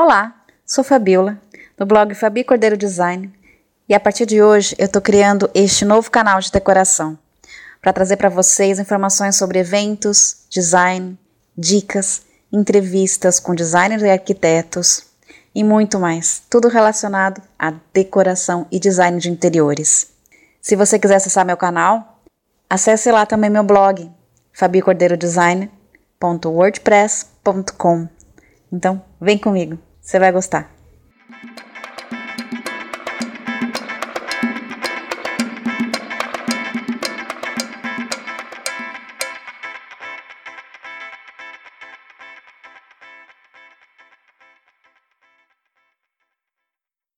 Olá, sou Fabiola, do blog Fabi Cordeiro Design, e a partir de hoje eu estou criando este novo canal de decoração para trazer para vocês informações sobre eventos, design, dicas, entrevistas com designers e arquitetos e muito mais, tudo relacionado à decoração e design de interiores. Se você quiser acessar meu canal, acesse lá também meu blog, fabicordeirodesign.wordpress.com. Então, vem comigo! Você vai gostar.